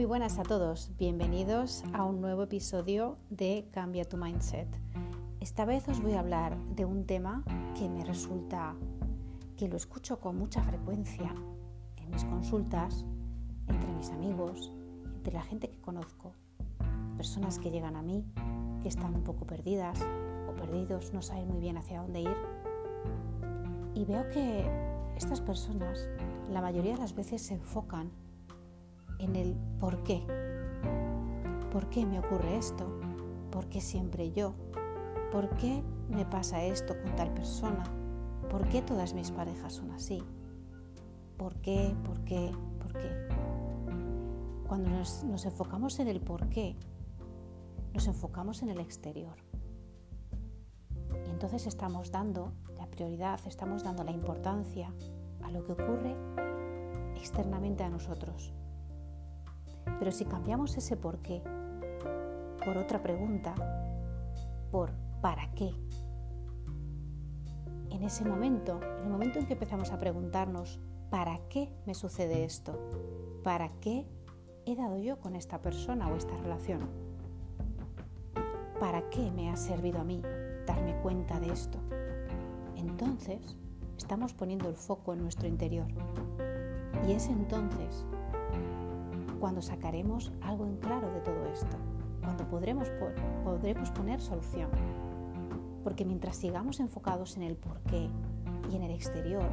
Muy buenas a todos, bienvenidos a un nuevo episodio de Cambia tu Mindset. Esta vez os voy a hablar de un tema que me resulta que lo escucho con mucha frecuencia en mis consultas, entre mis amigos, entre la gente que conozco, personas que llegan a mí, que están un poco perdidas o perdidos, no saben muy bien hacia dónde ir. Y veo que estas personas la mayoría de las veces se enfocan en el por qué. ¿Por qué me ocurre esto? ¿Por qué siempre yo? ¿Por qué me pasa esto con tal persona? ¿Por qué todas mis parejas son así? ¿Por qué? ¿Por qué? ¿Por qué? Cuando nos, enfocamos en el por qué, nos enfocamos en el exterior. Y entonces estamos dando la prioridad, estamos dando la importancia a lo que ocurre externamente a nosotros. Pero si cambiamos ese por qué por otra pregunta, por ¿para qué? En ese momento, en el momento en que empezamos a preguntarnos ¿para qué me sucede esto? ¿Para qué he dado yo con esta persona o esta relación? ¿Para qué me ha servido a mí darme cuenta de esto? Entonces, estamos poniendo el foco en nuestro interior. Y es entonces cuando sacaremos algo en claro de todo esto, cuando podremos, podremos poner solución. Porque mientras sigamos enfocados en el porqué y en el exterior,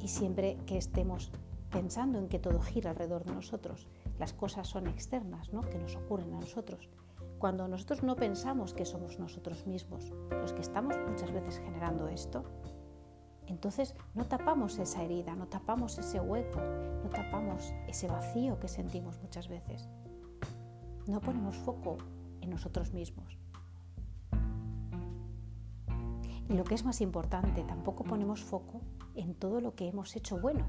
y siempre que estemos pensando en que todo gira alrededor de nosotros, las cosas son externas, ¿no? que nos ocurren a nosotros. Cuando nosotros no pensamos que somos nosotros mismos los que estamos muchas veces generando esto, entonces no tapamos esa herida, no tapamos ese hueco, no tapamos ese vacío que sentimos muchas veces. No ponemos foco en nosotros mismos. Y lo que es más importante, tampoco ponemos foco en todo lo que hemos hecho bueno.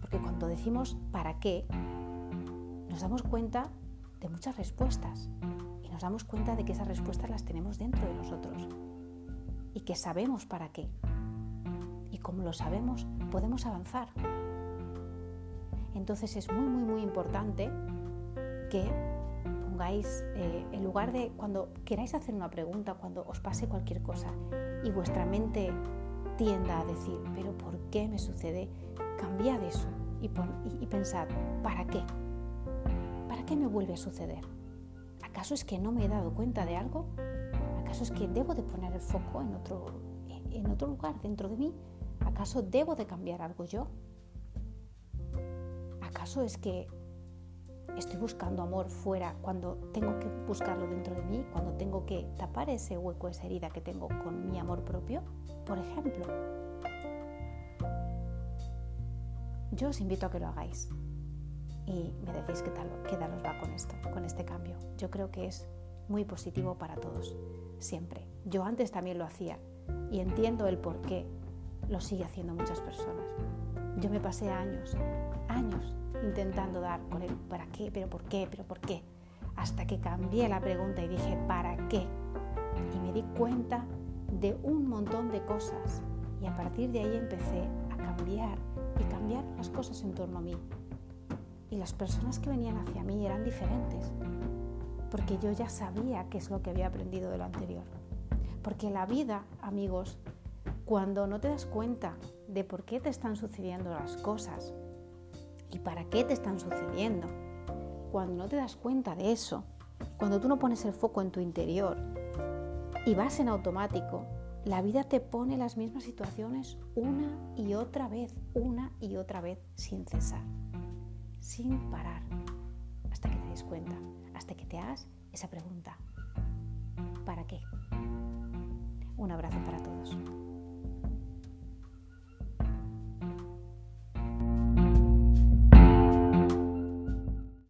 Porque cuando decimos para qué, nos damos cuenta de muchas respuestas y nos damos cuenta de que esas respuestas las tenemos dentro de nosotros y que sabemos para qué como lo sabemos, podemos avanzar. Entonces es muy, muy, muy importante que pongáis, eh, en lugar de cuando queráis hacer una pregunta, cuando os pase cualquier cosa y vuestra mente tienda a decir, pero ¿por qué me sucede? Cambiad eso y, pensad, ¿para qué? ¿Para qué me vuelve a suceder? ¿Acaso es que no me he dado cuenta de algo? ¿Acaso es que debo de poner el foco en otro lugar dentro de mí? ¿Acaso debo de cambiar algo yo? ¿Acaso es que estoy buscando amor fuera cuando tengo que buscarlo dentro de mí, cuando tengo que tapar ese hueco, esa herida que tengo con mi amor propio? Por ejemplo, yo os invito a que lo hagáis y me decís qué tal, qué tal os va con esto, con este cambio. Yo creo que es muy positivo para todos, siempre. Yo antes también lo hacía y entiendo el por qué lo sigue haciendo muchas personas. Yo me pasé años, años intentando dar con el para qué, pero por qué, pero por qué, hasta que cambié la pregunta y dije ¿para qué? Y me di cuenta de un montón de cosas y a partir de ahí empecé a cambiar y cambiar las cosas en torno a mí. Y las personas que venían hacia mí eran diferentes, porque yo ya sabía qué es lo que había aprendido de lo anterior. Porque la vida, amigos, cuando no te das cuenta de por qué te están sucediendo las cosas y para qué te están sucediendo, cuando no te das cuenta de eso, cuando tú no pones el foco en tu interior y vas en automático, la vida te pone las mismas situaciones una y otra vez, una y otra vez, sin cesar, sin parar, hasta que te des cuenta, hasta que te hagas esa pregunta. ¿Para qué? Un abrazo para todos.